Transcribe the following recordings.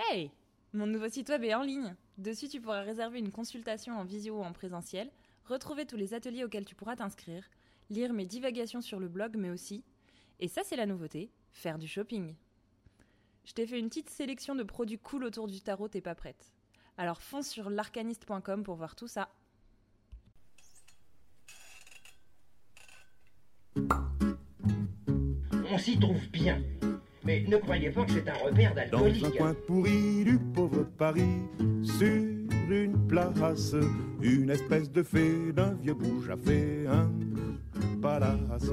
Hey Mon nouveau site web est en ligne. Dessus, tu pourras réserver une consultation en visio ou en présentiel, retrouver tous les ateliers auxquels tu pourras t'inscrire, lire mes divagations sur le blog, mais aussi, et ça c'est la nouveauté, faire du shopping. Je t'ai fait une petite sélection de produits cool autour du tarot, t'es pas prête. Alors fonce sur l'arcaniste.com pour voir tout ça. On s'y trouve bien. Mais ne croyez pas que c'est un repère Dans un d'alcoolique. coin pourri du pauvre Paris, sur une place, une espèce de fée d'un vieux bouge a fait un palace.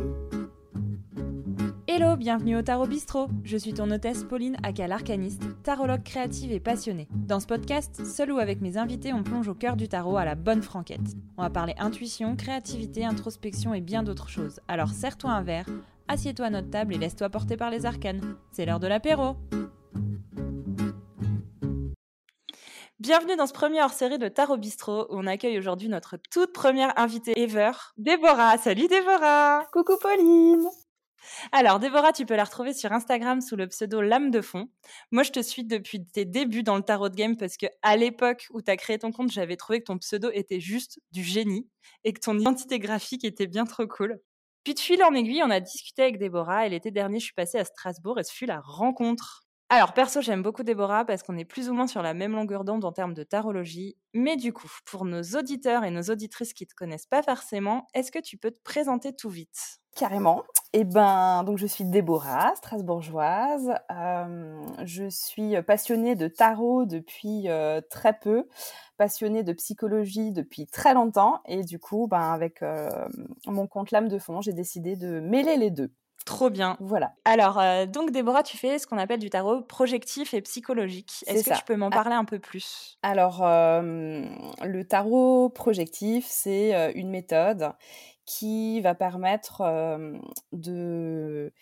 Hello, bienvenue au Tarot Bistrot. Je suis ton hôtesse Pauline Aka l'arcaniste, tarologue créative et passionnée. Dans ce podcast, seul ou avec mes invités, on plonge au cœur du tarot à la bonne franquette. On va parler intuition, créativité, introspection et bien d'autres choses. Alors serre-toi un verre, assieds-toi à notre table et laisse-toi porter par les arcanes. C'est l'heure de l'apéro. Bienvenue dans ce premier hors-série de Tarot Bistrot où on accueille aujourd'hui notre toute première invitée ever, Déborah. Salut Déborah Coucou Pauline Alors, Déborah, tu peux la retrouver sur Instagram sous le pseudo Lame de Fond. Moi, je te suis depuis tes débuts dans le tarot de game parce que à l'époque où tu as créé ton compte, j'avais trouvé que ton pseudo était juste du génie et que ton identité graphique était bien trop cool. Puis de fil en aiguille, on a discuté avec Déborah et l'été dernier, je suis passée à Strasbourg et ce fut la rencontre. Alors, perso, j'aime beaucoup Déborah parce qu'on est plus ou moins sur la même longueur d'onde en termes de tarologie. Mais du coup, pour nos auditeurs et nos auditrices qui te connaissent pas forcément, est-ce que tu peux te présenter tout vite? Carrément. Eh ben, donc je suis Déborah, strasbourgeoise. Euh, je suis passionnée de tarot depuis euh, très peu, passionnée de psychologie depuis très longtemps, et du coup, ben avec euh, mon compte lame de fond, j'ai décidé de mêler les deux. Trop bien. Voilà. Alors, euh, donc Déborah, tu fais ce qu'on appelle du tarot projectif et psychologique. Est-ce que tu peux m'en Ah. parler un peu plus? Alors, euh, le tarot projectif, c'est euh, une méthode qui va permettre euh, de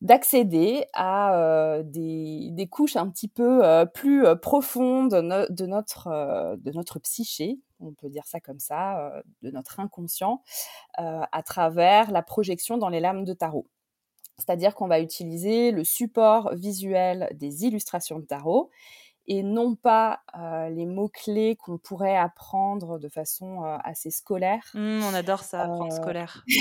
d'accéder à euh, des, des couches un petit peu euh, plus profondes de, no- de notre de notre psyché, on peut dire ça comme ça, de notre inconscient, euh, à travers la projection dans les lames de tarot. C'est-à-dire qu'on va utiliser le support visuel des illustrations de tarot et non pas euh, les mots-clés qu'on pourrait apprendre de façon euh, assez scolaire. Hum, On adore ça, apprendre Euh, scolaire.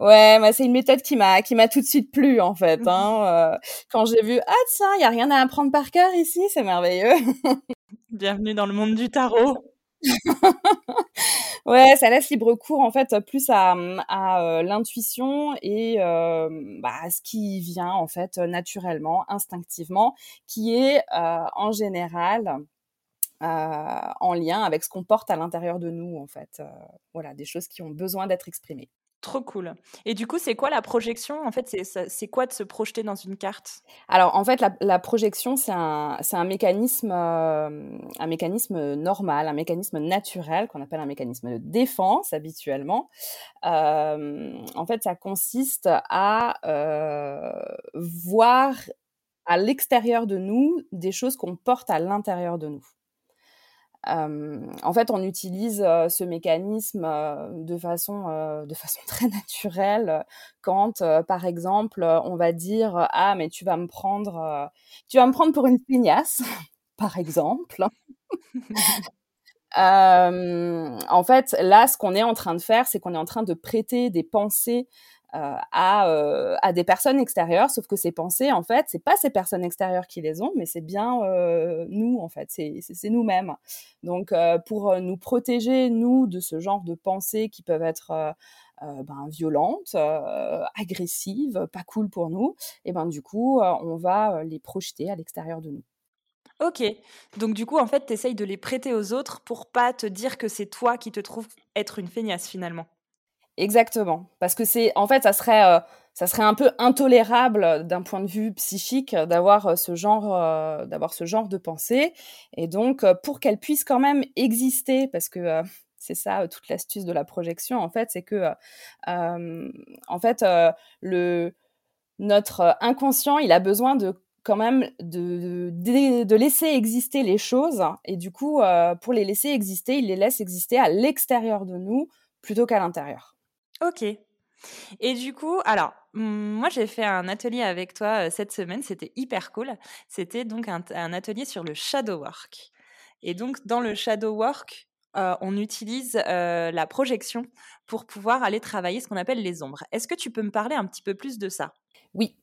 Ouais, bah, c'est une méthode qui m'a qui m'a tout de suite plu en fait. Hein. Quand j'ai vu ah tiens, il y a rien à apprendre par cœur ici, c'est merveilleux. Bienvenue dans le monde du tarot. Ouais, ça laisse libre cours en fait plus à, euh, l'intuition et euh, bah, à ce qui vient en fait naturellement, instinctivement, qui est euh, en général en lien avec ce qu'on porte à l'intérieur de nous en fait. Voilà, des choses qui ont besoin d'être exprimées. Trop cool. Et du coup, c'est quoi la projection? En fait, c'est quoi de se projeter dans une carte? Alors en fait, la, projection c'est un c'est un mécanisme euh, un mécanisme normal, un mécanisme naturel qu'on appelle un mécanisme de défense habituellement. Euh, en fait, ça consiste à euh, voir à l'extérieur de nous des choses qu'on porte à l'intérieur de nous. Euh, en fait, on utilise euh, ce mécanisme euh, de façon de façon très naturelle quand, par exemple, on va dire ah mais tu vas me prendre tu vas me prendre pour une pignasse, par exemple. En fait, là, ce qu'on est en train de faire, c'est qu'on est en train de prêter des pensées euh, à, euh, à des personnes extérieures, sauf que ces pensées, en fait, c'est pas ces personnes extérieures qui les ont, mais c'est bien euh, nous, en fait, c'est nous-mêmes. Donc, pour nous protéger, nous, de ce genre de pensées qui peuvent être ben, violentes, agressives, pas cool pour nous, et ben du coup, on va les projeter à l'extérieur de nous. Ok. Donc du coup, en fait, tu essayes de les prêter aux autres pour pas te dire que c'est toi qui te trouves être une feignasse finalement. Exactement, parce que c'est en fait ça serait euh, ça serait un peu intolérable d'un point de vue psychique euh, d'avoir euh, ce genre euh, d'avoir ce genre de pensée. Et donc euh, pour qu'elle puisse quand même exister parce que euh, c'est ça euh, toute l'astuce de la projection en fait c'est que euh, euh, en fait euh, le notre euh, inconscient il a besoin de quand même de, de, de laisser exister les choses. Et du coup euh, pour les laisser exister il les laisse exister à l'extérieur de nous plutôt qu'à l'intérieur Ok. Et du coup, alors, moi, j'ai fait un atelier avec toi cette semaine. C'était hyper cool. C'était donc un, atelier sur le shadow work. Et donc, dans le shadow work, on utilise la projection pour pouvoir aller travailler ce qu'on appelle les ombres. Est-ce que tu peux me parler un petit peu plus de ça? Oui.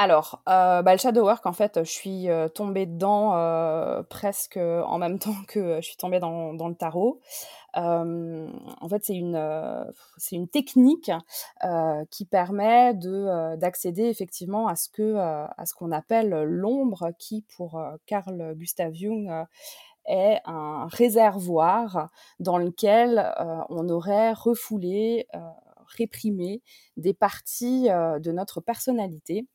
Alors, bah, le shadow work, en fait, je suis tombée dedans presque en même temps que je suis tombée dans, le tarot. En fait, c'est une, c'est une technique qui permet de, d'accéder effectivement à ce, que, à ce qu'on appelle l'ombre, qui pour Carl Gustav Jung est un réservoir dans lequel on aurait refoulé, réprimé des parties de notre personnalité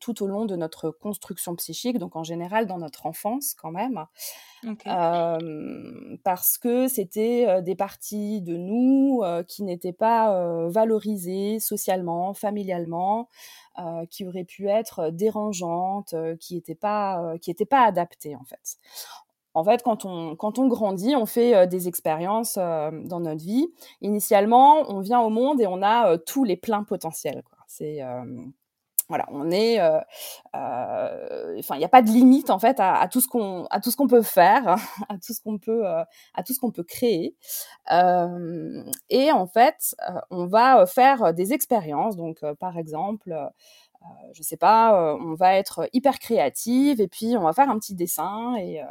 tout au long de notre construction psychique, donc en général dans notre enfance quand même, parce que c'était des parties de nous qui n'étaient pas valorisées socialement, familialement, qui auraient pu être dérangeantes, qui n'étaient pas, qui pas adaptées en fait. En fait, quand on, quand on grandit, on fait des expériences dans notre vie. Initialement, on vient au monde et on a tous les pleins potentiels. C'est voilà, on est, euh, euh, il n'y a pas de limite en fait à, tout ce qu'on, à tout ce qu'on peut faire, à tout ce qu'on peut, euh, à tout ce qu'on peut créer. et en fait, on va faire des expériences. Donc, par exemple, euh, je sais pas, euh, on va être hyper créative et puis on va faire un petit dessin et euh,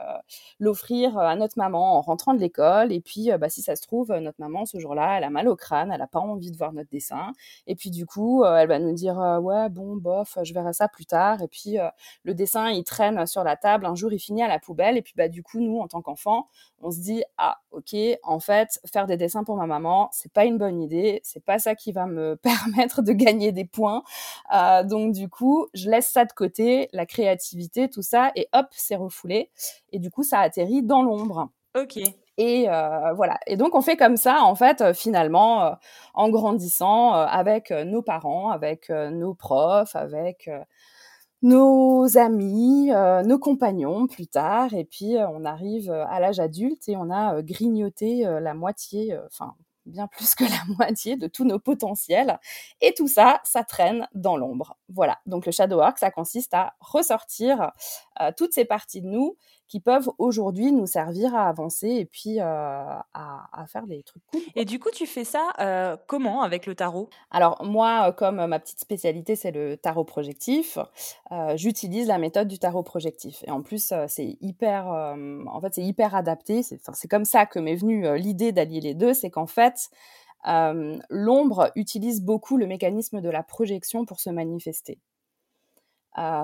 l'offrir à notre maman en rentrant de l'école. Et puis, bah, si ça se trouve, notre maman ce jour-là, elle a mal au crâne, elle n'a pas envie de voir notre dessin. Et puis du coup, elle va nous dire ouais, bon, bof, je verrai ça plus tard. Et puis le dessin, il traîne sur la table. Un jour, il finit à la poubelle. Et puis bah du coup, nous, en tant qu'enfants, on se dit ah ok, en fait, faire des dessins pour ma maman, c'est pas une bonne idée. C'est pas ça qui va me permettre de gagner des points. donc donc du coup, je laisse ça de côté, la créativité, tout ça, et hop, c'est refoulé. Et du coup, ça atterrit dans l'ombre. Ok. Et euh, voilà. Et donc on fait comme ça, en fait, euh, finalement, euh, en grandissant avec nos parents, avec nos profs, avec nos amis, nos compagnons plus tard. Et puis on arrive à l'âge adulte et on a grignoté la moitié, enfin bien plus que la moitié de tous nos potentiels. Et tout ça, ça traîne dans l'ombre. Voilà, donc le shadow work, ça consiste à ressortir euh, toutes ces parties de nous qui peuvent aujourd'hui nous servir à avancer et puis euh, à, faire des trucs cool. Et du coup, tu fais ça euh, comment avec le tarot? Alors moi, comme ma petite spécialité, c'est le tarot projectif, j'utilise la méthode du tarot projectif. Et en plus, c'est hyper, en fait, c'est hyper adapté. C'est comme ça que m'est venue l'idée d'allier les deux. C'est qu'en fait, l'ombre utilise beaucoup le mécanisme de la projection pour se manifester.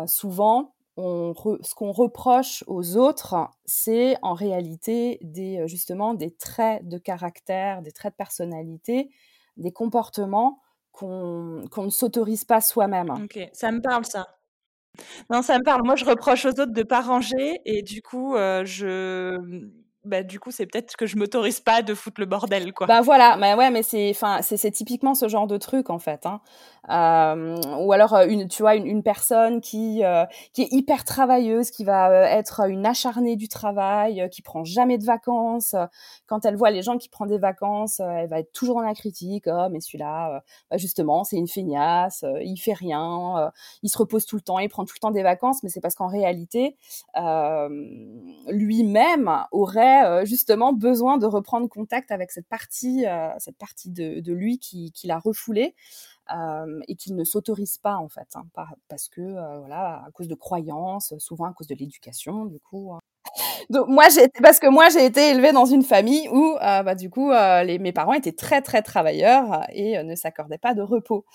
souvent, ce qu'on reproche aux autres, c'est en réalité des, euh, justement des traits de caractère, des traits de personnalité, des comportements qu'on ne s'autorise pas soi-même. Ok, ça me parle ça. Non, ça me parle. Moi, je reproche aux autres de pas ranger et du coup, euh, je bah, du coup, c'est peut-être que je m'autorise pas de foutre le bordel, quoi. Bah voilà, mais ouais, mais c'est, enfin, c'est, typiquement ce genre de truc en fait. Hein. Euh, ou alors euh, une, tu vois, une, personne qui euh, qui est hyper travailleuse, qui va être une acharnée du travail, qui prend jamais de vacances. Quand elle voit les gens qui prennent des vacances, elle va être toujours dans la critique. Oh, mais celui-là, bah, justement, c'est une feignasse, il fait rien, il se repose tout le temps, il prend tout le temps des vacances, mais c'est parce qu'en réalité, lui-même aurait euh, justement besoin de reprendre contact avec cette partie, euh, cette partie de, lui qui, l'a refoulé. Euh, et qu'il ne s'autorise pas en fait, hein, parce que voilà, à cause de croyances, souvent à cause de l'éducation, du coup. Hein. Moi parce que moi j'ai été élevée dans une famille où bah, du coup les, mes parents étaient très très travailleurs et ne s'accordaient pas de repos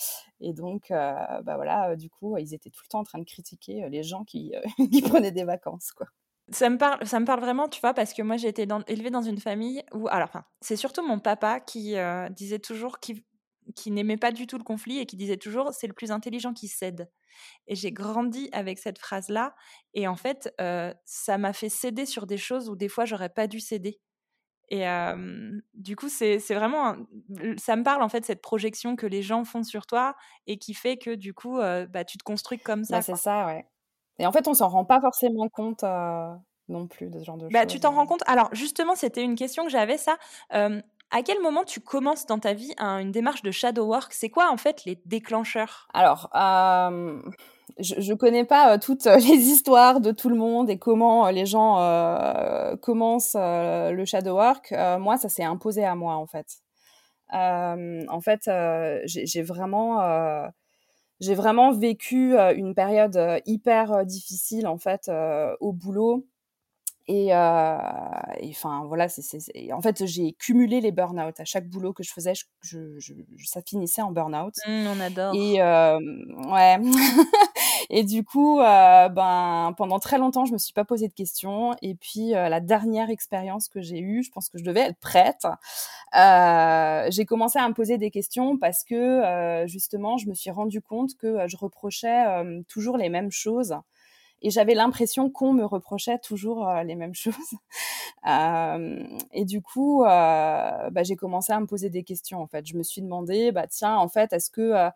et donc bah voilà du coup ils étaient tout le temps en train de critiquer les gens qui, qui prenaient des vacances quoi. Ça me parle, ça me parle vraiment, tu vois, parce que moi j'ai été élevée dans une famille où, alors, enfin, c'est surtout mon papa qui euh, disait toujours qu'il qui n'aimait pas du tout le conflit et qui disait toujours c'est le plus intelligent qui cède. Et j'ai grandi avec cette phrase-là et en fait, euh, ça m'a fait céder sur des choses où des fois j'aurais pas dû céder. Et du coup, c'est vraiment, ça me parle en fait cette projection que les gens font sur toi et qui fait que du coup, euh, bah, tu te construis comme ça. Bah, c'est ça, ouais. Et en fait, on s'en rend pas forcément compte euh, non plus de ce genre de bah, choses. Tu t'en rends compte? Alors, justement, c'était une question que j'avais, ça. À quel moment tu commences dans ta vie une démarche de shadow work? C'est quoi en fait les déclencheurs? Alors, euh, je ne connais pas euh, toutes les histoires de tout le monde et comment euh, les gens commencent le shadow work. moi, ça s'est imposé à moi en fait. en fait, j'ai vraiment j'ai vraiment vécu une période hyper difficile en fait au boulot et, enfin voilà, c'est, en fait j'ai cumulé les burn-out. À chaque boulot que je faisais, je, je, ça finissait en burn-out. Mmh, on adore. Et ouais. et du coup, ben pendant très longtemps, je me suis pas posé de questions. Et puis la dernière expérience que j'ai eue, je pense que je devais être prête. j'ai commencé à me poser des questions parce que justement, je me suis rendu compte que je reprochais toujours les mêmes choses et j'avais l'impression qu'on me reprochait toujours euh, les mêmes choses. Euh, et du coup, euh, bah, j'ai commencé à me poser des questions. En fait, je me suis demandé, bah tiens, en fait, est-ce que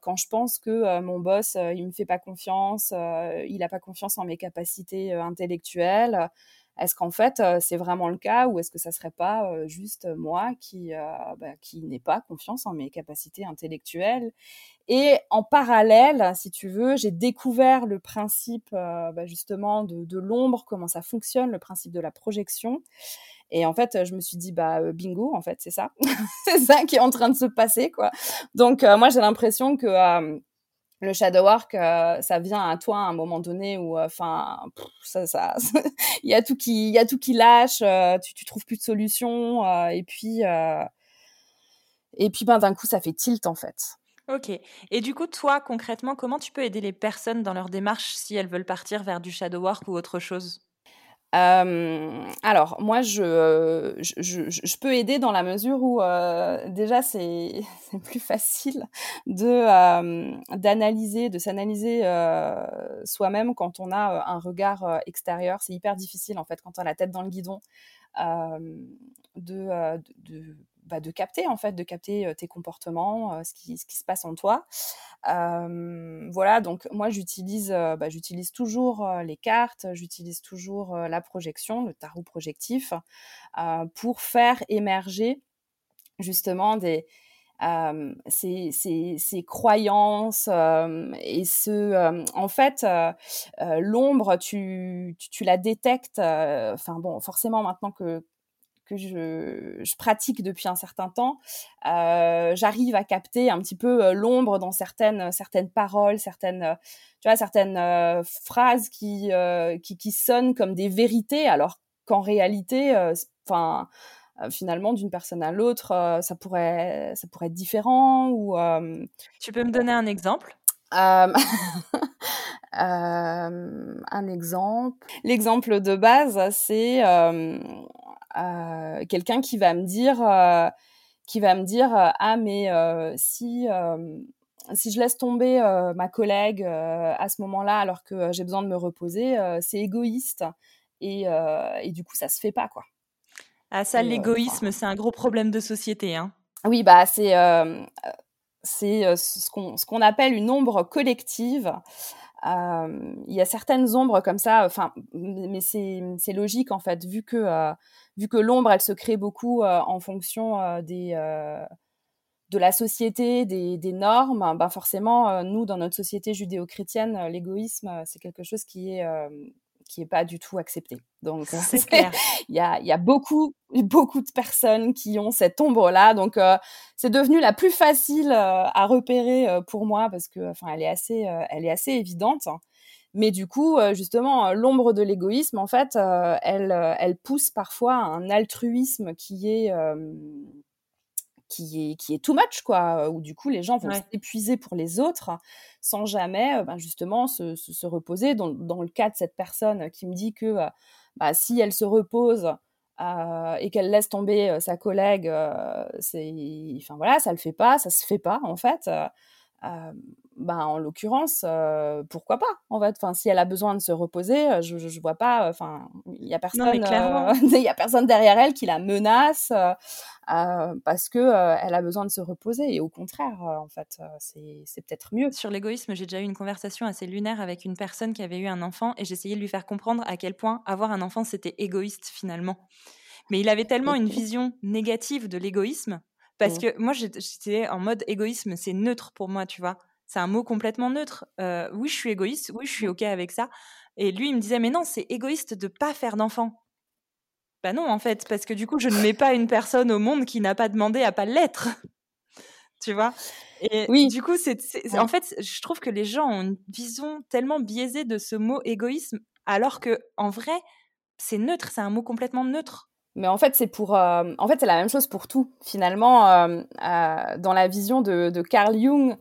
quand je pense que mon boss, il me fait pas confiance, il a pas confiance en mes capacités intellectuelles, est-ce qu'en fait c'est vraiment le cas ou est-ce que ça serait pas juste moi qui bah, qui n'ai pas confiance en mes capacités intellectuelles? Et en parallèle, si tu veux, j'ai découvert le principe bah, justement de, de l'ombre, comment ça fonctionne, le principe de la projection. Et en fait, je me suis dit, bah, bingo, en fait, c'est ça. c'est ça qui est en train de se passer, quoi. Donc, moi, j'ai l'impression que le shadow work, ça vient à toi à un moment donné où, enfin, ça, ça, il y a tout qui, il y a tout qui lâche, tu, tu trouves plus de solution, et puis, et puis, ben, d'un coup, ça fait tilt en fait. Ok. Et du coup, toi, concrètement, comment tu peux aider les personnes dans leur démarche si elles veulent partir vers du shadow work ou autre chose? Alors, moi, je, je, je, peux aider dans la mesure où déjà c'est plus facile de d'analyser, de s'analyser soi-même quand on a un regard extérieur. C'est hyper difficile en fait quand on a la tête dans le guidon de, bah, de capter en fait, de capter tes comportements, ce, qui, ce qui se passe en toi. voilà, donc moi j'utilise, bah, j'utilise toujours les cartes, j'utilise toujours la projection, le tarot projectif, pour faire émerger justement des, ces, ces, ces, croyances et ce en fait l'ombre tu, tu, tu, la détectes enfin bon forcément maintenant que que je, je, pratique depuis un certain temps, euh, j'arrive à capter un petit peu euh, l'ombre dans certaines certaines paroles, certaines euh, tu vois certaines euh, phrases qui, qui, qui sonnent comme des vérités, alors qu'en réalité, enfin finalement d'une personne à l'autre, ça pourrait ça pourrait être différent ou. tu peux me donner un exemple? Euh, un exemple. L'exemple de base, c'est euh, euh, quelqu'un qui va me dire, euh, qui va me dire, euh, ah mais si si je laisse tomber ma collègue à ce moment-là alors que j'ai besoin de me reposer, c'est égoïste et, et, du coup ça se fait pas quoi. Ah ça, l'égoïsme, c'est un gros problème de société. Hein. Oui, bah c'est c'est ce qu'on ce qu'on appelle une ombre collective. Il y a certaines ombres comme ça, enfin, mais c'est logique en fait, vu que vu que l'ombre, elle se crée beaucoup euh, en fonction euh, des euh, de la société, des, des normes, ben forcément, nous, dans notre société judéo-chrétienne, l'égoïsme, c'est quelque chose qui est qui est pas du tout accepté. Donc, il y a, y a beaucoup, beaucoup de personnes qui ont cette ombre-là. Donc, c'est devenu la plus facile à repérer pour moi parce que, enfin, elle est assez, elle est assez évidente. Mais du coup, euh, justement, l'ombre de l'égoïsme, en fait, euh, elle, euh, elle pousse parfois à un altruisme qui est qui est, qui est too much, quoi, où du coup les gens vont s'épuiser pour les autres sans jamais ben, justement se, se, reposer. Dans, dans, le cas de cette personne qui me dit que bah, si elle se repose et qu'elle laisse tomber sa collègue, c'est, enfin voilà, ça le fait pas, ça se fait pas en fait ben, en l'occurrence, pourquoi pas en fait. Enfin, si elle a besoin de se reposer, je, je, vois pas. Enfin, il y a personne, il y a personne derrière elle qui la menace parce que elle a besoin de se reposer. Et au contraire, en fait, c'est peut-être mieux. Sur l'égoïsme, j'ai déjà eu une conversation assez lunaire avec une personne qui avait eu un enfant et j'essayais de lui faire comprendre à quel point avoir un enfant c'était égoïste finalement Mais il avait tellement une vision négative de l'égoïsme parce mmh. que moi, j'étais en mode égoïsme, c'est neutre pour moi, tu vois? C'est un mot complètement neutre. Euh, oui, je suis égoïste, oui, je suis OK avec ça. Et lui, il me disait, mais non, c'est égoïste de pas faire d'enfant. Bah non, en fait, parce que du coup, je ne mets pas une personne au monde qui n'a pas demandé à pas l'être. tu vois? Et oui. du coup, c'est, en fait, je trouve que les gens ont une vision tellement biaisée de ce mot égoïsme, alors que en vrai, c'est neutre, c'est un mot complètement neutre. Mais en fait, c'est pour, euh, en fait, c'est la même chose pour tout. Finalement, euh, euh, dans la vision de, de Carl Jung,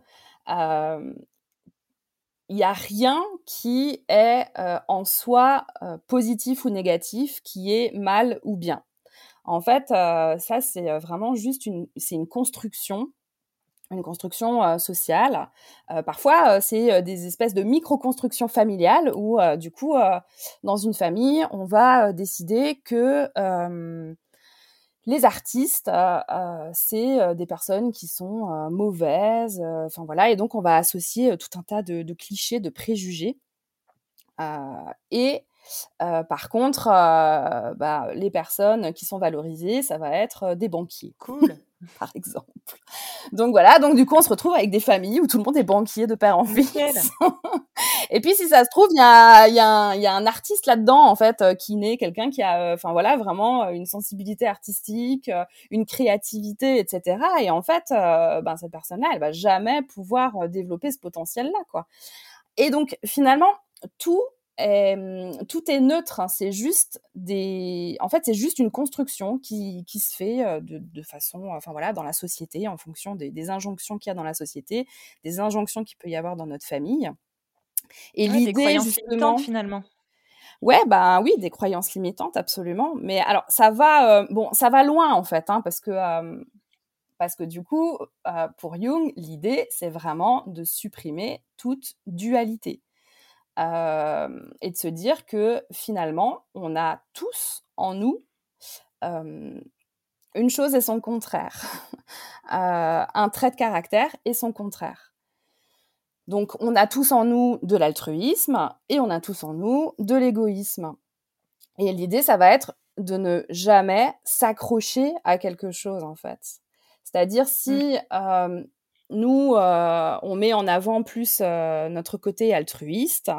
il n'y a rien qui est en soi positif ou négatif, qui est mal ou bien. En fait, ça, c'est vraiment juste une, c'est une construction une construction sociale. parfois, c'est des espèces de micro-constructions familiales où, du coup, dans une famille, on va décider que les artistes, c'est des personnes qui sont mauvaises. Enfin voilà, et donc on va associer tout un tas de, de clichés, de préjugés. et par contre, bah, les personnes qui sont valorisées, ça va être des banquiers. Cool. par exemple. Donc voilà, donc du coup, on se retrouve avec des familles où tout le monde est banquier de père en fils. et puis, si ça se trouve, il y a, y, a y a, un artiste là-dedans, en fait, euh, qui naît quelqu'un qui a, euh, enfin voilà, vraiment euh, une sensibilité artistique, une créativité, etc. Et en fait, ben, cette personne-là, elle va jamais pouvoir développer ce potentiel-là, quoi. Et donc, finalement, tout tout est neutre, hein, c'est juste des, en fait, c'est juste une construction qui, qui se fait de, de, façon, enfin voilà, dans la société, en fonction des, des injonctions qu'il y a dans la société, des injonctions qu'il peut y avoir dans notre famille. Et l'idée, justement, finalement. Ouais, bah oui, des croyances limitantes, absolument. Mais alors, ça va, bon, ça va loin en fait, hein, parce que parce que du coup, pour Jung, l'idée, c'est vraiment de supprimer toute dualité et de se dire que finalement, on a tous en nous une chose et son contraire, un trait de caractère et son contraire. Donc, on a tous en nous de l'altruisme et on a tous en nous de l'égoïsme. Et l'idée, ça va être de ne jamais s'accrocher à quelque chose, en fait. C'est-à-dire si mmh nous, euh, on met en avant plus euh, notre côté altruiste.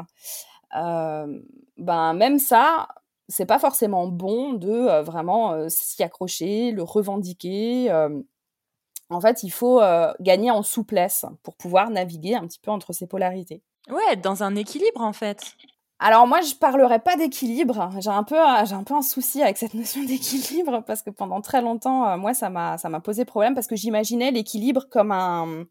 Euh, ben même ça, c'est pas forcément bon de vraiment s'y accrocher, le revendiquer. en fait, il faut gagner en souplesse pour pouvoir naviguer un petit peu entre ces polarités. Ouais, être dans un équilibre en fait. Alors moi, je parlerai pas d'équilibre. J'ai un peu, j'ai un peu un souci avec cette notion d'équilibre parce que pendant très longtemps, euh, moi, ça m'a, ça m'a posé problème parce que j'imaginais l'équilibre comme un,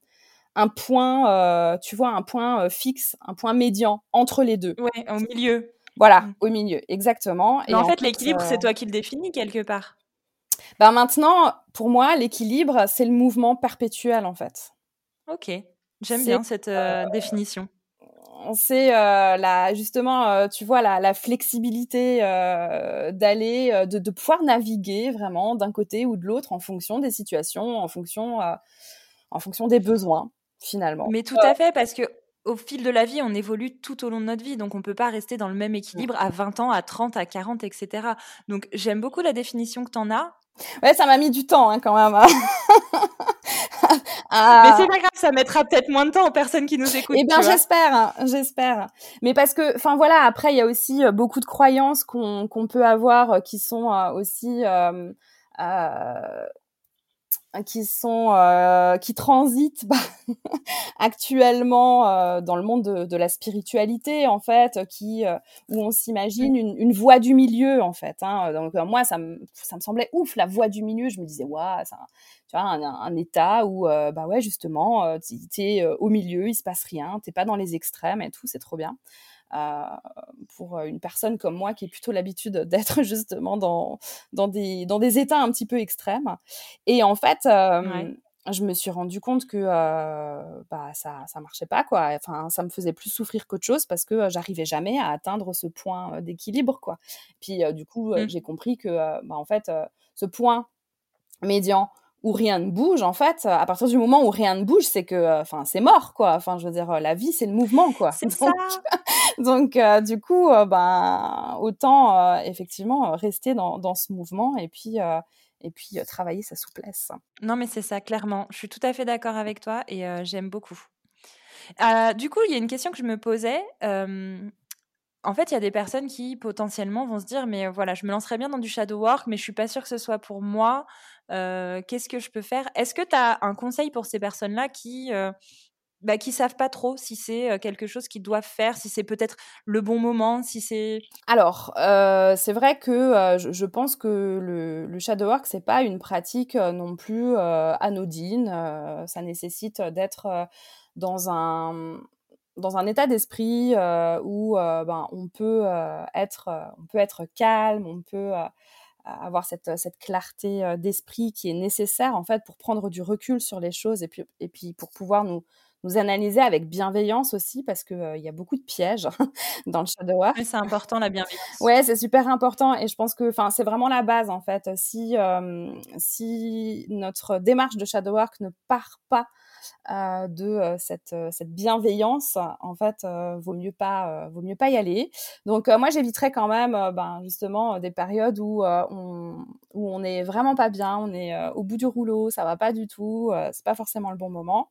un point, euh, tu vois, un point euh, fixe, un point médian entre les deux. Ouais, au milieu. Voilà, mmh. au milieu, exactement. Et en, fait, l'équilibre, c'est toi qui le définis quelque part. Ben maintenant, pour moi, l'équilibre, c'est le mouvement perpétuel, en fait. Ok, j'aime bien cette définition c'est euh, la justement euh, tu vois la, la flexibilité euh, d'aller de, de, pouvoir naviguer vraiment d'un côté ou de l'autre en fonction des situations en fonction en fonction des besoins finalement mais tout à fait parce que au fil de la vie, on évolue tout au long de notre vie, donc on ne peut pas rester dans le même équilibre à 20 ans, à 30, à 40, etc. Donc j'aime beaucoup la définition que tu en as. Ouais, ça m'a mis du temps hein, quand même. Hein. Ah. Mais c'est pas grave, ça mettra peut-être moins de temps aux personnes qui nous écoutent. Eh bien, j'espère, hein, j'espère. Mais parce que, enfin voilà, après, il y a aussi euh, beaucoup de croyances qu'on peut avoir euh, qui sont euh, aussi euh, qui sont euh, qui transitent bah, actuellement euh, dans le monde de, de, la spiritualité en fait qui euh, où on s'imagine une, une, voie du milieu en fait hein. donc moi ça me ça me semblait ouf la voie du milieu. Je me disais waouh c'est tu vois un, un, état où bah ouais justement tu es au milieu il se passe rien t'es pas dans les extrêmes et tout c'est trop bien pour une personne comme moi qui est plutôt l'habitude d'être justement dans, dans, des, dans des états un petit peu extrêmes. Et en fait, euh, je me suis rendu compte que euh, bah, ça ça marchait pas quoi enfin ça me faisait plus souffrir qu'autre chose parce que j'arrivais jamais à atteindre ce point d'équilibre quoi puis du coup mmh. j'ai compris que bah, en fait ce point médian où rien ne bouge, en fait, à partir du moment où rien ne bouge, c'est que, enfin, c'est mort, quoi. Enfin, je veux dire, la vie, c'est le mouvement, quoi. C'est ça. Donc, du coup, ben, autant effectivement rester dans, dans, ce mouvement et puis et puis travailler sa souplesse. Non, mais c'est ça, clairement. Je suis tout à fait d'accord avec toi et j'aime beaucoup. du coup, il y a une question que je me posais. en fait, il y a des personnes qui potentiellement vont se dire, mais voilà, je me lancerais bien dans du shadow work, mais je suis pas sûre que ce soit pour moi. Qu'est-ce que je peux faire? Est-ce que tu as un conseil pour ces personnes-là qui bah, qui savent pas trop si c'est quelque chose qu'ils doivent faire, si c'est peut-être le bon moment, si c'est. Alors, c'est vrai que je, je, pense que le, le shadow work c'est pas une pratique non plus anodine. ça nécessite d'être dans un dans un état d'esprit où ben, on peut être on peut être calme, on peut avoir cette, cette clarté d'esprit qui est nécessaire en fait pour prendre du recul sur les choses et puis, et puis pour pouvoir nous, nous analyser avec bienveillance aussi parce qu'il il y a beaucoup de pièges dans le shadow work. c'est important la bienveillance. Ouais, c'est super important et je pense que enfin c'est vraiment la base en fait. Si si notre démarche de shadow work ne part pas euh, de cette, cette bienveillance, en fait, vaut mieux pas, vaut mieux pas y aller. Donc moi, j'éviterais quand même, ben, justement, des périodes où on où on est vraiment pas bien, on est au bout du rouleau, ça va pas du tout, c'est pas forcément le bon moment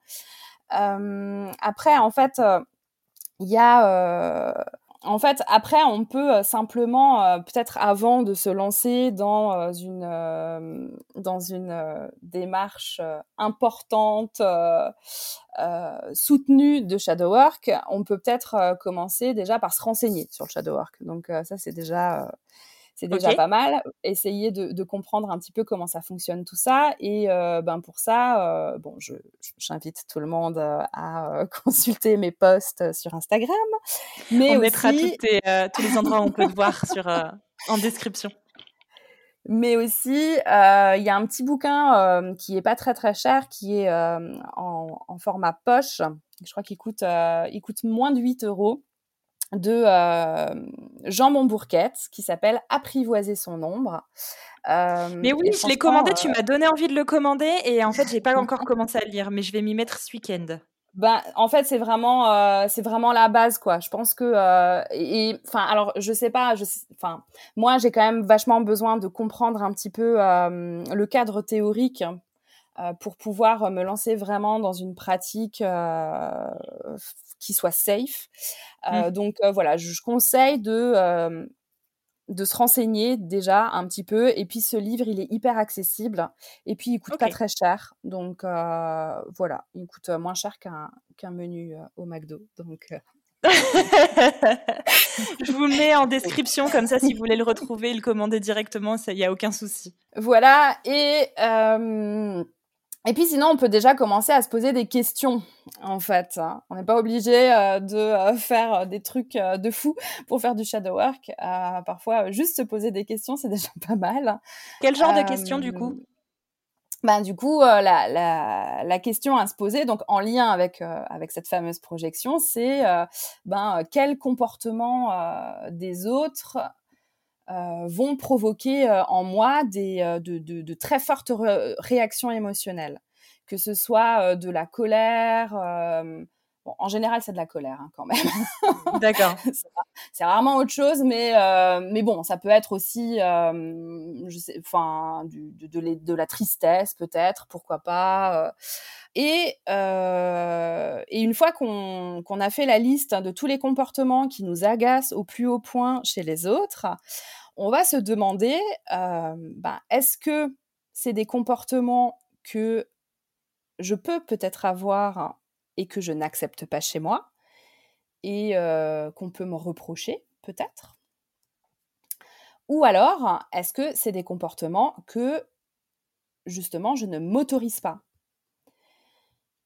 après, en fait, il y a en fait, après, on peut simplement, peut-être avant de se lancer dans une, dans une démarche importante, soutenue de shadow work, on peut peut-être commencer déjà par se renseigner sur le shadow work. Donc ça, c'est déjà c'est déjà pas mal. Essayer de, comprendre un petit peu comment ça fonctionne tout ça. Et euh, ben pour ça, euh, bon, j'invite tout le monde euh, à consulter mes posts sur Instagram. Mais on mettra tous les endroits où on peut te voir sur, en description. Mais aussi, il y a un petit bouquin qui est pas très très cher, qui est en, en, format poche. Je crois qu'il coûte, il coûte moins de 8 euros de euh, Jean Montbourquette qui s'appelle Apprivoiser son ombre. Euh, mais oui, je l'ai commandé, tu euh, m'as donné envie de le commander et en fait, j'ai pas encore commencé à le lire, mais je vais m'y mettre ce week-end. Ben, en fait, c'est vraiment, c'est vraiment la base, quoi. Je pense que, et, enfin, alors, je sais pas, je, enfin, moi, j'ai quand même vachement besoin de comprendre un petit peu le cadre théorique pour pouvoir me lancer vraiment dans une pratique qui soit safe. Euh, mmh. Donc euh, voilà, je, conseille de euh, de se renseigner déjà un petit peu. Et puis ce livre, il est hyper accessible. Et puis il coûte pas très cher. Donc voilà, il coûte moins cher qu'un qu'un menu au McDo. Donc je vous le mets en description comme ça si vous voulez le retrouver, le commander directement, il n'y a aucun souci. Voilà. Et et puis sinon, on peut déjà commencer à se poser des questions, en fait. Hein. On n'est pas obligé euh, de euh, faire euh, des trucs de fou pour faire du shadow work. parfois, juste se poser des questions, c'est déjà pas mal. Quel genre de questions, du coup? ben, du coup, la, la, la, question à se poser, donc en lien avec, avec cette fameuse projection, c'est ben, quel comportement des autres euh, vont provoquer euh, en moi des, euh, de, de, de, très fortes réactions émotionnelles, que ce soit de la colère. Bon, en général, c'est de la colère hein, quand même. D'accord. c'est rarement autre chose, mais mais bon, ça peut être aussi, je sais, enfin, de, de, de, la tristesse peut-être, pourquoi pas. Et, euh, et, une fois qu'on qu'on a fait la liste de tous les comportements qui nous agacent au plus haut point chez les autres, on va se demander, euh, ben, est-ce que c'est des comportements que je peux peut-être avoir et que je n'accepte pas chez moi et euh, qu'on peut me reprocher peut-être. Ou alors, est-ce que c'est des comportements que justement je ne m'autorise pas?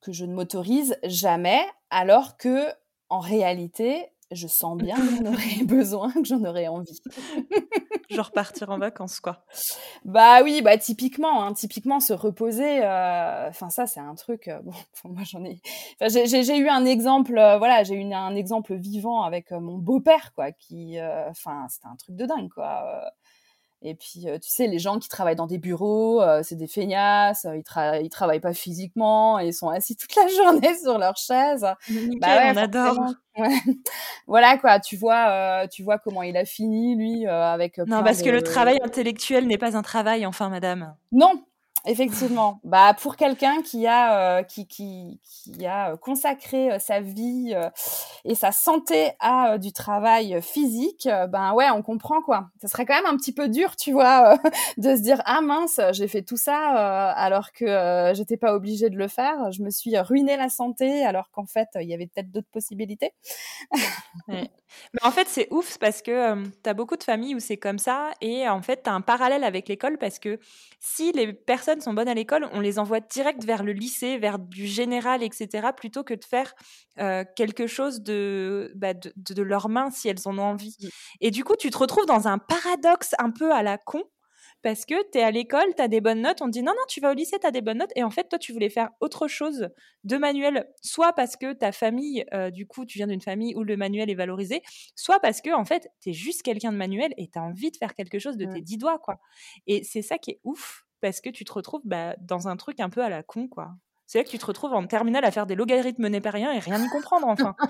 Que je ne m'autorise jamais alors que en réalité je sens bien que j'en aurais besoin, que j'en aurais envie. Genre partir en vacances, quoi. Bah oui, bah typiquement, hein, typiquement se reposer. Euh, enfin ça, c'est un truc. Euh, bon, moi j'en ai. j'ai eu un exemple. Euh, voilà, j'ai eu un exemple vivant avec mon beau-père, quoi. Qui, enfin, c'était un truc de dingue, quoi. Et puis, tu sais, les gens qui travaillent dans des bureaux, c'est des feignasses, ils, tra ils travaillent pas physiquement, et ils sont assis toute la journée sur leur chaise. bah on adore. voilà quoi, tu vois, tu vois comment il a fini lui avec. Non, parce que le travail intellectuel n'est pas un travail, enfin, madame. Non, Effectivement. Bah pour quelqu'un qui a euh, qui, qui, a consacré euh, sa vie euh, et sa santé à du travail physique, ben ouais, on comprend quoi. Ça serait quand même un petit peu dur, tu vois, de se dire ah mince, j'ai fait tout ça alors que j'étais pas obligée de le faire. Je me suis ruiné la santé alors qu'en fait il y avait peut-être d'autres possibilités. Mais en fait c'est ouf parce que tu as beaucoup de familles où c'est comme ça et en fait tu as un parallèle avec l'école parce que si les personnes sont bonnes à l'école, on les envoie direct vers le lycée, vers du général, etc., plutôt que de faire euh, quelque chose de, bah, de, de, leurs mains si elles en ont envie. Et du coup, tu te retrouves dans un paradoxe un peu à la con, parce que tu es à l'école, tu as des bonnes notes, on te dit non, non, tu vas au lycée, tu as des bonnes notes, et en fait, toi, tu voulais faire autre chose de manuel, soit parce que ta famille, euh, du coup, tu viens d'une famille où le manuel est valorisé, soit parce que, en fait, tu es juste quelqu'un de manuel et tu as envie de faire quelque chose de tes dix doigts, quoi. Et c'est ça qui est ouf, parce que tu te retrouves bah, dans un truc un peu à la con, quoi. C'est là que tu te retrouves en terminale à faire des logarithmes népériens et rien y comprendre, enfin.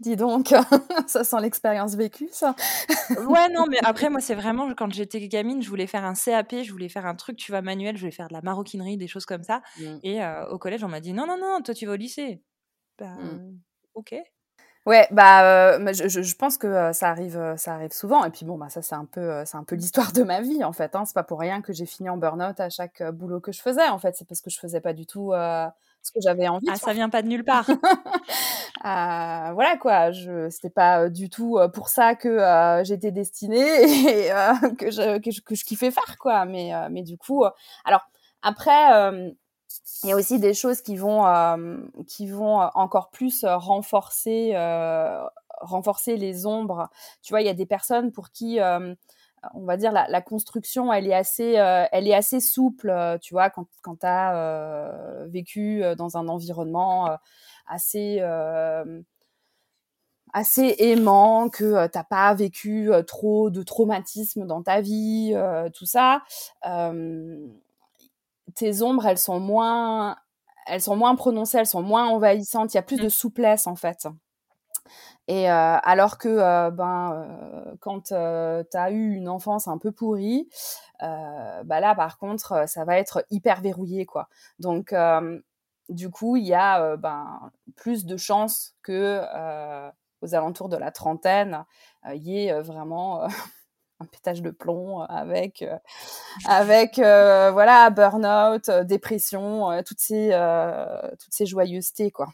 Dis donc, ça sent l'expérience vécue, ça. ouais, non, mais après, moi, c'est vraiment quand j'étais gamine, je voulais faire un CAP, je voulais faire un truc, tu vois, manuel, je voulais faire de la maroquinerie, des choses comme ça. Mmh. Et euh, au collège, on m'a dit non, non, non, toi, tu vas au lycée. Bah, mmh. ok. Ouais, bah, euh, je, je, pense que euh, ça arrive, euh, ça arrive souvent. Et puis bon, bah ça c'est un peu, c'est un peu l'histoire de ma vie en fait. Hein. C'est pas pour rien que j'ai fini en burn-out à chaque boulot que je faisais. En fait, c'est parce que je faisais pas du tout ce que j'avais envie. Ah, ça vient pas de nulle part. voilà quoi. Je, c'était pas du tout pour ça que j'étais destinée et que je, que je, que je kiffais faire quoi. Mais, mais du coup, alors après il y a aussi des choses qui vont euh, qui vont encore plus renforcer euh, renforcer les ombres. Tu vois, il y a des personnes pour qui euh, on va dire la, construction elle est assez elle est assez souple tu vois quand quand tu as vécu dans un environnement assez assez aimant, que t'as pas vécu trop de traumatisme dans ta vie, tout ça tes ombres, elles sont moins, elles sont moins prononcées, elles sont moins envahissantes. Il y a plus de mmh. souplesse en fait. Et euh, alors que euh, ben euh, quand tu as eu une enfance un peu pourrie, bah là par contre ça va être hyper verrouillé quoi. Donc du coup il y a ben plus de chances que aux alentours de la trentaine il y ait vraiment un pétage de plomb euh, avec euh, avec euh, voilà burn-out, dépression, toutes ces toutes ces joyeusetés quoi.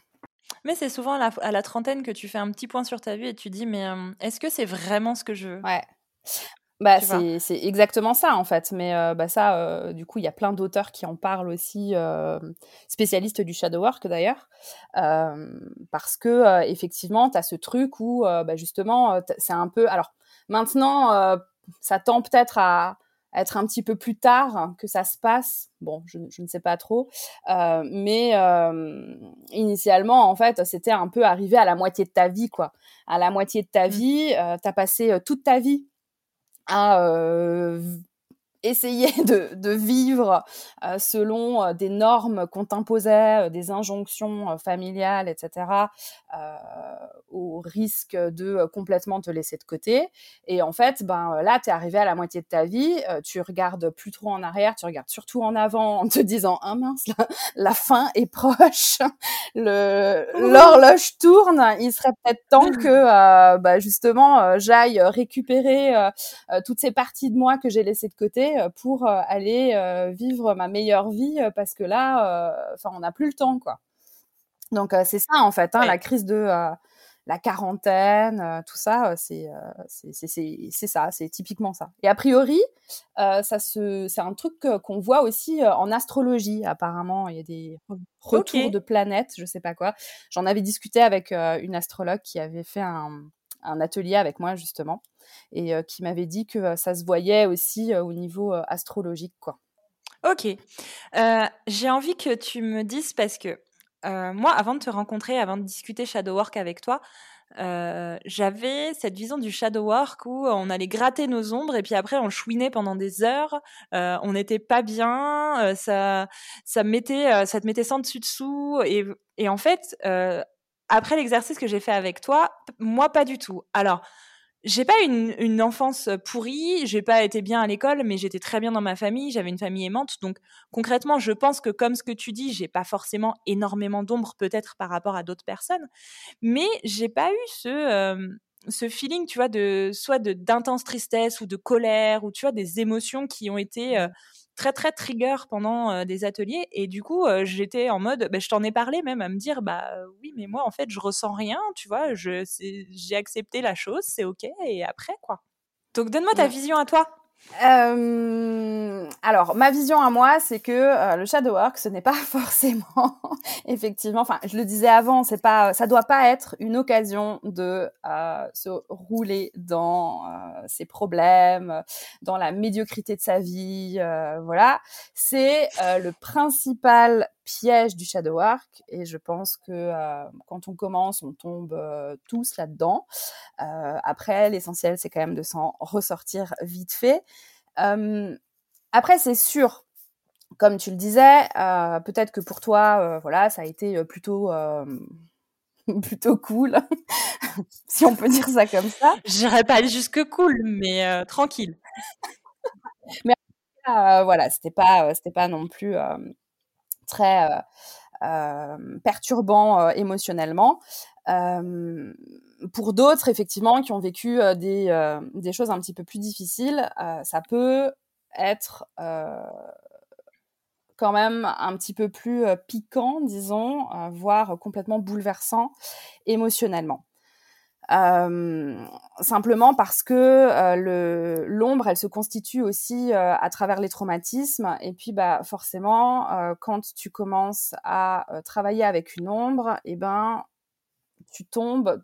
Mais c'est souvent à la, trentaine que tu fais un petit point sur ta vie et tu dis mais est-ce que c'est vraiment ce que je veux? Ouais. Bah, c'est exactement ça en fait. Mais bah, ça, du coup, il y a plein d'auteurs qui en parlent aussi, spécialistes du shadow work d'ailleurs, parce que effectivement, tu as ce truc où bah, justement, c'est un peu. Alors maintenant, ça tend peut-être à être un petit peu plus tard que ça se passe. Bon, je, ne sais pas trop. Euh, mais euh, initialement, en fait, c'était un peu arrivé à la moitié de ta vie, quoi. À la moitié de ta mmh. vie, euh, tu as passé toute ta vie à essayer de, de vivre euh, selon euh, des normes qu'on t'imposait, euh, des injonctions familiales, etc., au risque de complètement te laisser de côté. Et en fait, ben là, tu es arrivé à la moitié de ta vie, tu regardes plus trop en arrière, tu regardes surtout en avant en te disant ah mince, la, la fin est proche, le l'horloge tourne, il serait peut-être temps que bah, justement j'aille récupérer toutes ces parties de moi que j'ai laissées de côté euh, pour euh, aller euh, vivre ma meilleure vie parce que là, enfin, on n'a plus le temps, quoi. Donc c'est ça en fait, hein, la crise de la quarantaine, tout ça, c'est c'est ça, c'est typiquement ça. Et a priori, ça se, c'est un truc qu'on voit aussi en astrologie. Apparemment, il y a des retours de planètes, je sais pas quoi. J'en avais discuté avec une astrologue qui avait fait un, un atelier avec moi justement et euh, qui m'avait dit que euh, ça se voyait aussi euh, au niveau astrologique quoi. Ok, j'ai envie que tu me dises parce que moi, avant de te rencontrer, avant de discuter shadow work avec toi, j'avais cette vision du shadow work où on allait gratter nos ombres et puis après on chouinait pendant des heures, on n'était pas bien, ça, ça, mettait, ça te mettait sans dessus dessous et, et en fait, après l'exercice que j'ai fait avec toi, moi pas du tout. Alors, j'ai pas une, une enfance pourrie, j'ai pas été bien à l'école, mais j'étais très bien dans ma famille, j'avais une famille aimante. Donc concrètement, je pense que comme ce que tu dis, j'ai pas forcément énormément d'ombre peut-être par rapport à d'autres personnes, mais j'ai pas eu ce ce feeling, tu vois, de soit d'intense tristesse ou de colère ou tu vois des émotions qui ont été mmh très très trigger pendant des ateliers et du coup j'étais en mode bah, je t'en ai parlé même à me dire bah oui mais moi en fait je ressens rien tu vois je j'ai accepté la chose c'est ok et après quoi. Donc donne-moi ta vision à toi euh, alors, ma vision à moi, c'est que euh, le shadow work, ce n'est pas forcément, effectivement, enfin, je le disais avant, c'est pas, ça doit pas être une occasion de euh, se rouler dans euh, ses problèmes, dans la médiocrité de sa vie, euh, voilà. C'est le principal piège du shadow work et je pense que quand on commence, on tombe tous là-dedans. après, l'essentiel, c'est quand même de s'en ressortir vite fait après, c'est sûr, comme tu le disais, euh, peut-être que pour toi, euh, voilà, ça a été plutôt plutôt cool, si on peut dire ça comme ça. J'irais pas jusque cool, mais tranquille. mais voilà, c'était pas c'était pas non plus très perturbant émotionnellement. pour d'autres, effectivement, qui ont vécu des, des choses un petit peu plus difficiles, ça peut être quand même un petit peu plus piquant, disons, voire complètement bouleversant émotionnellement. Simplement parce que l'ombre, elle se constitue aussi à travers les traumatismes. Et puis, bah, forcément, quand tu commences à travailler avec une ombre, eh ben, tu tombes,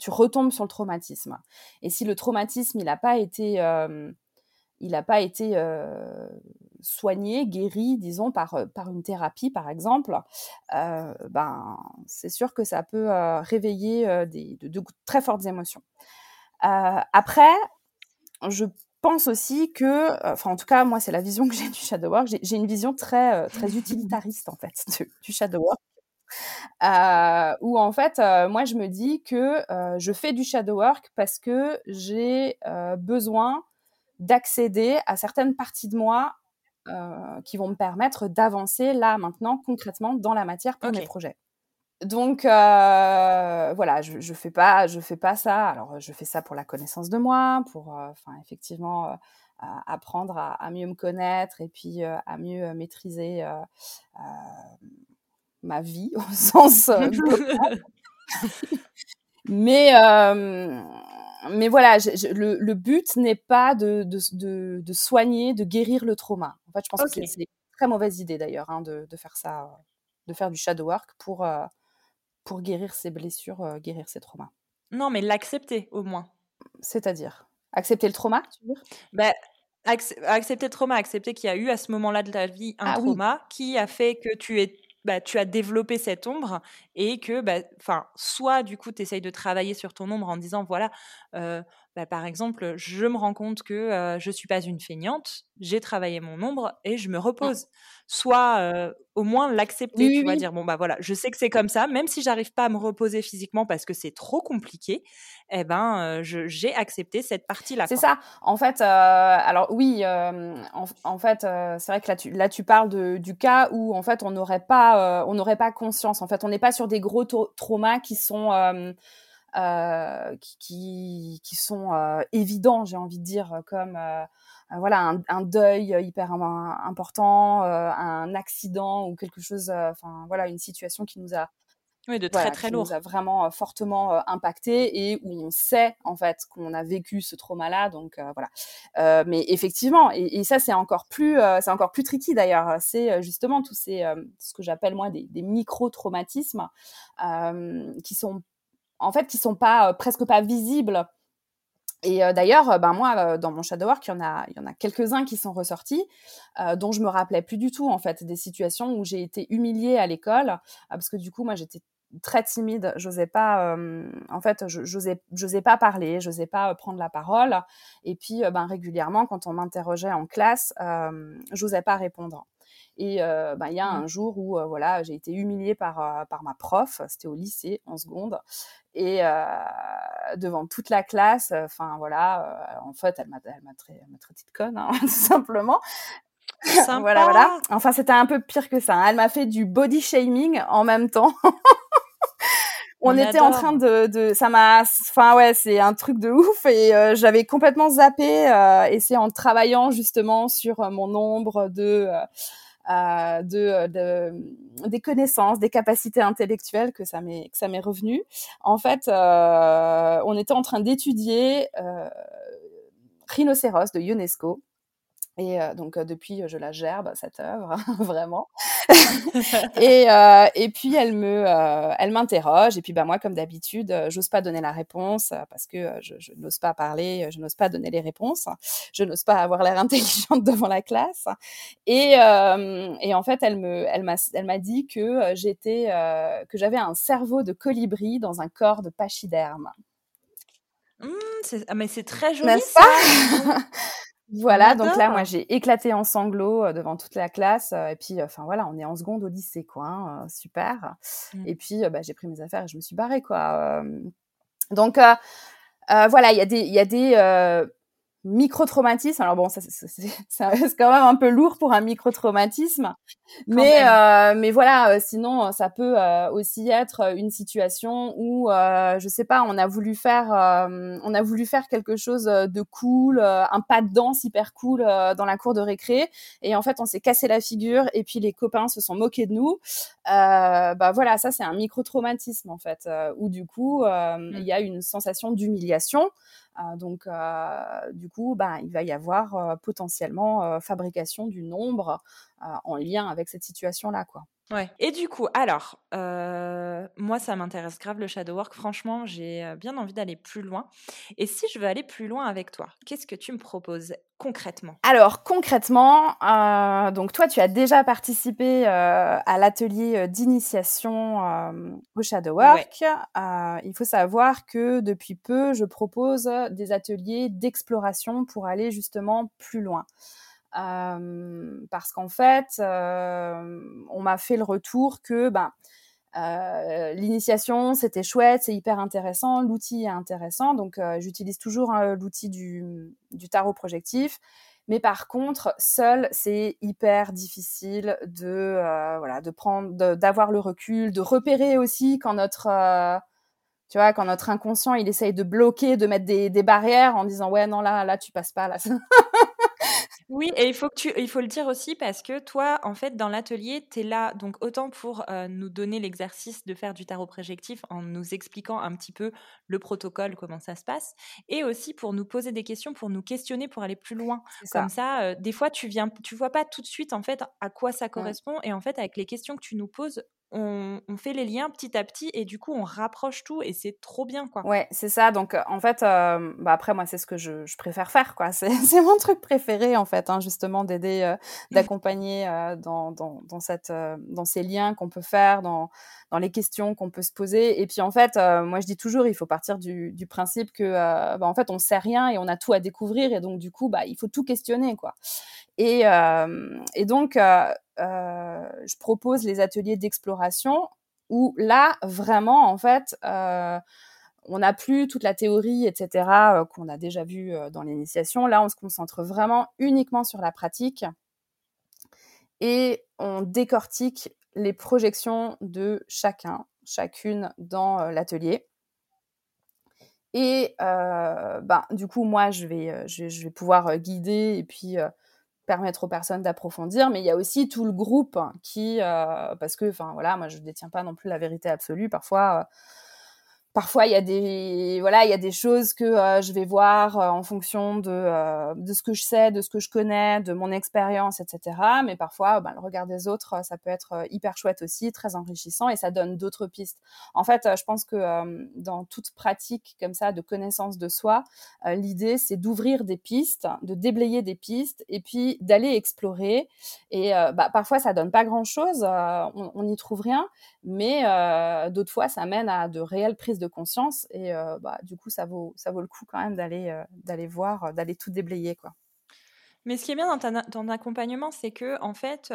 tu retombes sur le traumatisme. Et si le traumatisme, il n'a pas été il n'a pas été soigné, guéri, disons, par, par une thérapie, par exemple, ben, c'est sûr que ça peut réveiller des, de, très fortes émotions. après, je pense aussi que, enfin, en tout cas, moi, c'est la vision que j'ai du shadow work. J'ai une vision très, très utilitariste, en fait, du shadow work. où en fait, moi, je me dis que je fais du shadow work parce que j'ai besoin d'accéder à certaines parties de moi euh, qui vont me permettre d'avancer là maintenant concrètement dans la matière pour mes projets. Donc euh, voilà, je, je fais pas, je fais pas ça. Alors je fais ça pour la connaissance de moi, pour, euh, enfin effectivement apprendre à, mieux me connaître et puis à mieux maîtriser ma vie au sens mais mais voilà, le, but n'est pas de, de, de, soigner, de guérir le trauma. En fait, je pense que c'est une très mauvaise idée d'ailleurs hein, de, faire ça, de faire du shadow work pour, euh, pour guérir ses blessures, euh, guérir ses traumas. Non, mais l'accepter au moins. C'est-à-dire? Accepter le trauma, tu veux bah, accepter le trauma, accepter qu'il y a eu à ce moment-là de ta vie un ah trauma qui a fait que tu es bah, tu as développé cette ombre et que, bah, enfin, soit du coup, tu essayes de travailler sur ton ombre en disant, voilà, bah, par exemple, je me rends compte que je suis pas une feignante, j'ai travaillé mon ombre et je me mmh. repose. Soit au moins l'accepter, tu vas dire bon bah voilà, je sais que c'est comme ça, même si j'arrive pas à me reposer physiquement parce que c'est trop compliqué, eh ben j'ai accepté cette partie-là. C'est ça. En fait, alors oui, en, fait, c'est vrai que là tu là tu parles du cas où en fait on n'aurait pas on n'aurait pas conscience. En fait, on n'est pas sur des gros traumas qui sont euh, qui, qui, sont euh, évidents, j'ai envie de dire, comme euh, voilà un, deuil hyper important, un accident ou quelque chose, enfin voilà une situation qui nous a oui, de très très lourd. nous a vraiment fortement impacté et où on sait en fait qu'on a vécu ce trauma-là. Donc voilà. mais effectivement, et, ça c'est encore plus, c'est encore plus tricky d'ailleurs. C'est justement tous ces, ce que j'appelle moi des, des micro-traumatismes qui sont en fait, qui sont pas euh, presque pas visibles. Et d'ailleurs, ben moi, dans mon shadow work, il y en a, il y en a quelques-uns qui sont ressortis, dont je me rappelais plus du tout en fait, des situations où j'ai été humiliée à l'école, parce que du coup, moi, j'étais très timide, j'osais pas, en fait, j'osais pas parler, j'osais pas prendre la parole, et puis, ben régulièrement, quand on m'interrogeait en classe, j'osais pas répondre. Et ben, il y a mmh. un jour où voilà, j'ai été humiliée par, par ma prof, c'était au lycée en seconde, et devant toute la classe, enfin voilà, en fait, elle m'a, elle m'a, traité, de conne, hein, tout simplement. voilà, voilà. Enfin, c'était un peu pire que ça. Hein. Elle m'a fait du body shaming en même temps. on, était en train de, de ça m'a enfin ouais c'est un truc de ouf et j'avais complètement zappé euh, et c'est en travaillant justement sur mon nombre de euh, de, de, des connaissances, des capacités intellectuelles que ça m'est que ça m'est revenu. En fait, euh, on était en train d'étudier euh, Rhinocéros de UNESCO et euh, donc depuis, je la gerbe cette œuvre vraiment. et, euh, et puis elle me, elle m'interroge et puis bah moi comme d'habitude, j'ose pas donner la réponse parce que je, je n'ose pas parler, je n'ose pas donner les réponses, je n'ose pas avoir l'air intelligente devant la classe. Et, et en fait, elle me, elle m'a, elle m'a dit que j'étais, que j'avais un cerveau de colibri dans un corps de pachyderme. Mmh, ah, mais c'est très joli ça. Voilà, donc là, moi, j'ai éclaté en sanglots euh, devant toute la classe. Euh, et puis, enfin voilà, on est en seconde au lycée, quoi. Hein, euh, super. Mmh. Et puis, bah, j'ai pris mes affaires et je me suis barrée, quoi. donc, voilà, il y a des, il y a des micro-traumatisme. Alors bon, ça, c'est quand même un peu lourd pour un micro-traumatisme, mais euh, mais voilà. Euh, sinon, ça peut euh, aussi être une situation où, euh, je sais pas, on a voulu faire, on a voulu faire quelque chose de cool, un pas de danse hyper cool dans la cour de récré, et en fait, on s'est cassé la figure, et puis les copains se sont moqués de nous. bah voilà, ça c'est un micro-traumatisme en fait, où du coup, mmh. il y a une sensation d'humiliation. Euh, donc, euh, du coup, bah, il va y avoir euh, potentiellement fabrication du nombre en lien avec cette situation-là, quoi. Ouais. Et du coup, alors, moi, ça m'intéresse grave le shadow work. Franchement, j'ai bien envie d'aller plus loin. Et si je veux aller plus loin avec toi, qu'est-ce que tu me proposes concrètement? Alors, concrètement, donc toi, tu as déjà participé à l'atelier d'initiation au shadow work. il faut savoir que depuis peu, je propose des ateliers d'exploration pour aller justement plus loin parce qu'en fait, on m'a fait le retour que ben, l'initiation, c'était chouette, c'est hyper intéressant, l'outil est intéressant, donc j'utilise toujours hein, l'outil du, du, tarot projectif. Mais par contre, seul, c'est hyper difficile de voilà de prendre, d'avoir le recul, de repérer aussi quand notre tu vois, quand notre inconscient, il essaye de bloquer, de mettre des, des barrières en disant ouais non là là tu passes pas là. Oui, et il faut, que tu, il faut le dire aussi parce que toi, en fait, dans l'atelier, tu es là, donc autant pour euh, nous donner l'exercice de faire du tarot projectif en nous expliquant un petit peu le protocole, comment ça se passe, et aussi pour nous poser des questions, pour nous questionner, pour aller plus loin. Comme ça, euh, des fois, tu viens, tu vois pas tout de suite, en fait, à quoi ça correspond, et en fait, avec les questions que tu nous poses, on, fait les liens petit à petit et du coup on rapproche tout et c'est trop bien quoi. Ouais, c'est ça. Donc euh, en fait, euh, bah après moi c'est ce que je, préfère faire quoi. C'est mon truc préféré en fait, hein, justement d'aider, euh, d'accompagner dans, dans, dans, cette, dans ces liens qu'on peut faire, dans, dans les questions qu'on peut se poser. Et puis en fait, moi je dis toujours, il faut partir du, du principe que bah, en fait on sait rien et on a tout à découvrir et donc du coup bah il faut tout questionner quoi. Et, et donc euh, je propose les ateliers d'exploration où là, vraiment, en fait, euh, on n'a plus toute la théorie, etc., euh, qu'on a déjà vu dans l'initiation. Là, on se concentre vraiment uniquement sur la pratique et on décortique les projections de chacun, chacune dans l'atelier. Et ben, du coup, moi, je vais, je vais pouvoir guider et puis permettre aux personnes d'approfondir, mais il y a aussi tout le groupe qui, euh, parce que, enfin voilà, moi je ne détiens pas non plus la vérité absolue. Parfois, euh, parfois il y a des voilà il y a des choses que euh, je vais voir euh, en fonction de euh, de ce que je sais de ce que je connais de mon expérience etc mais parfois ben, le regard des autres ça peut être hyper chouette aussi très enrichissant et ça donne d'autres pistes. En fait je pense que dans toute pratique comme ça de connaissance de soi l'idée c'est d'ouvrir des pistes de déblayer des pistes et puis d'aller explorer. Et bah, parfois ça donne pas grand chose on n'y trouve rien mais d'autres fois ça mène à de réelles prises de conscience et euh, bah, du coup ça vaut ça vaut le coup quand même d'aller euh, d'aller voir euh, d'aller tout déblayer quoi mais ce qui est bien dans ton accompagnement c'est que en fait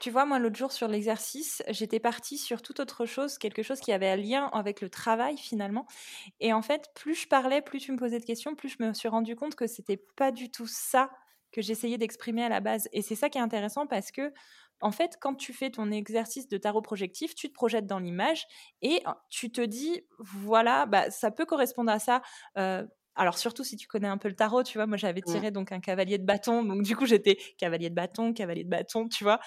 tu vois, moi, l'autre jour sur l'exercice, j'étais partie sur toute autre chose, quelque chose qui avait un lien avec le travail finalement. Et en fait, plus je parlais, plus tu me posais de questions, plus je me suis rendu compte que c'était pas du tout ça que j'essayais d'exprimer à la base. Et c'est ça qui est intéressant parce que en fait, quand tu fais ton exercice de tarot projectif, tu te projettes dans l'image et tu te dis, voilà, bah, ça peut correspondre à ça. alors surtout si tu connais un peu le tarot, tu vois, moi j'avais mmh. tiré donc un cavalier de bâton, donc du coup j'étais cavalier de bâton, cavalier de bâton, tu vois.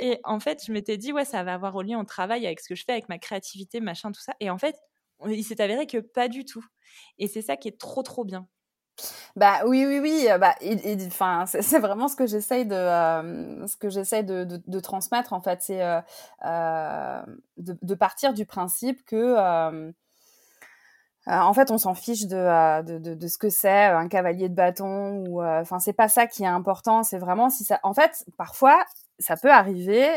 Et en fait, je m'étais dit ouais, ça va avoir au lien au travail avec ce que je fais, avec ma créativité, machin, tout ça. Et en fait, il s'est avéré que pas du tout. Et c'est ça qui est trop trop bien. Bah oui, oui, oui. Bah, enfin, c'est vraiment ce que j'essaye de, ce que j'essaye de, de, transmettre en fait, c'est de, de, partir du principe que en fait, on s'en fiche de, de, de, ce que c'est un cavalier de bâton ou enfin c'est pas ça qui est important. C'est vraiment si ça. En fait, parfois, ça peut arriver.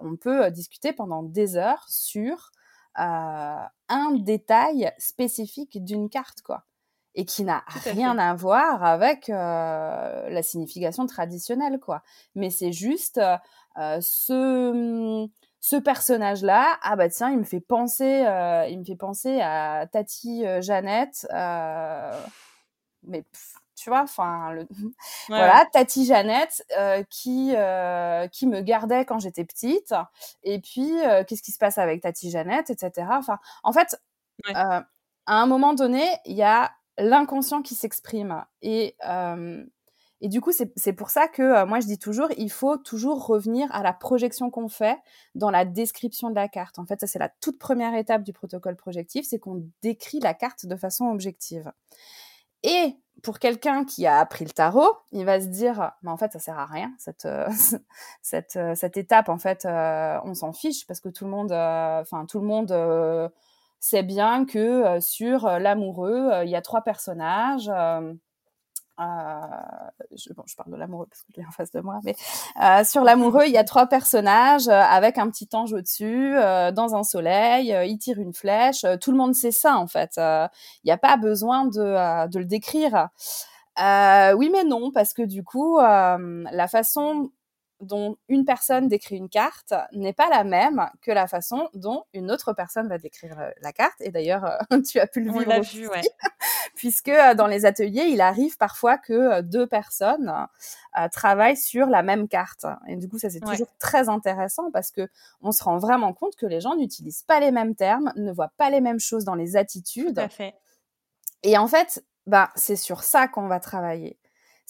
on peut discuter pendant des heures sur un détail spécifique d'une carte, quoi et qui n'a rien à voir avec euh, la signification traditionnelle, quoi. Mais c'est juste euh, ce ce personnage-là, ah bah tiens, il me fait penser, euh, il me fait penser à Tati Jeannette, mais tu vois, enfin, voilà, Tati Jeannette qui qui me gardait quand j'étais petite, et puis qu'est-ce qui se passe avec Tati Jeannette, etc. Enfin, en fait, à un moment donné, il y a l'inconscient qui s'exprime. Et, euh, et du coup, c'est pour ça que euh, moi, je dis toujours, il faut toujours revenir à la projection qu'on fait dans la description de la carte. En fait, ça, c'est la toute première étape du protocole projectif, c'est qu'on décrit la carte de façon objective. Et pour quelqu'un qui a appris le tarot, il va se dire, mais en fait, ça sert à rien cette euh, cette, cette étape. En fait, on s'en fiche parce que tout le monde, enfin tout le monde c'est bien que euh, sur euh, l'amoureux, euh, il y a trois personnages. Je, bon, je parle de l'amoureux parce que je l'ai en face de moi, mais sur l'amoureux, il y a trois personnages avec un petit ange au-dessus, dans un soleil, il tire une flèche. tout le monde sait ça en fait. Il n'y a pas besoin de le décrire. oui, mais non, parce que du coup, la façon dont une personne décrit une carte n'est pas la même que la façon dont une autre personne va décrire euh, la carte. Et d'ailleurs, euh, tu as pu le vivre aussi, vu, puisque euh, dans les ateliers, il arrive parfois que deux personnes travaillent sur la même carte. Et du coup, ça c'est toujours très intéressant parce que on se rend vraiment compte que les gens n'utilisent pas les mêmes termes, ne voient pas les mêmes choses dans les attitudes. Tout à fait. Et en fait, bah, c'est sur ça qu'on va travailler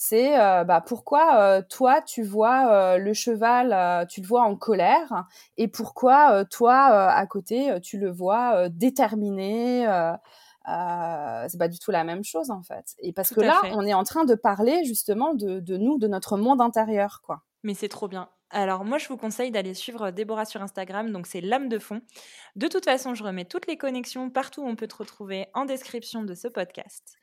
c'est euh, bah, pourquoi euh, toi tu vois euh, le cheval, tu le vois en colère, et pourquoi toi à côté tu le vois déterminé. c'est pas du tout la même chose en fait. Et parce que là, on est en train de parler justement de, de nous, de notre monde intérieur, quoi. Mais c'est trop bien. Alors moi, je vous conseille d'aller suivre Déborah sur Instagram, donc c'est l'âme de fond. De toute façon, je remets toutes les connexions partout où on peut te retrouver en description de ce podcast.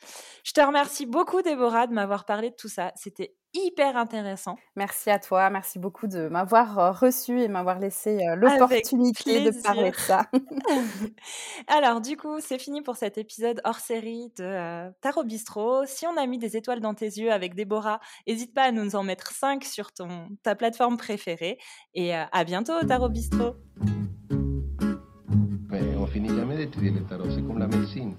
Je te remercie beaucoup, Déborah, de m'avoir parlé de tout ça. C'était hyper intéressant. Merci à toi, merci beaucoup de m'avoir euh, reçu et m'avoir laissé euh, l'opportunité de parler de ça. Alors du coup, c'est fini pour cet épisode hors série de euh, Tarot Bistro. Si on a mis des étoiles dans tes yeux avec Déborah, n'hésite pas à nous en mettre 5 sur ton, ta plateforme préférée. Et à bientôt Tarot Bistro. on finit jamais d'étudier le tarot, c'est comme la médecine.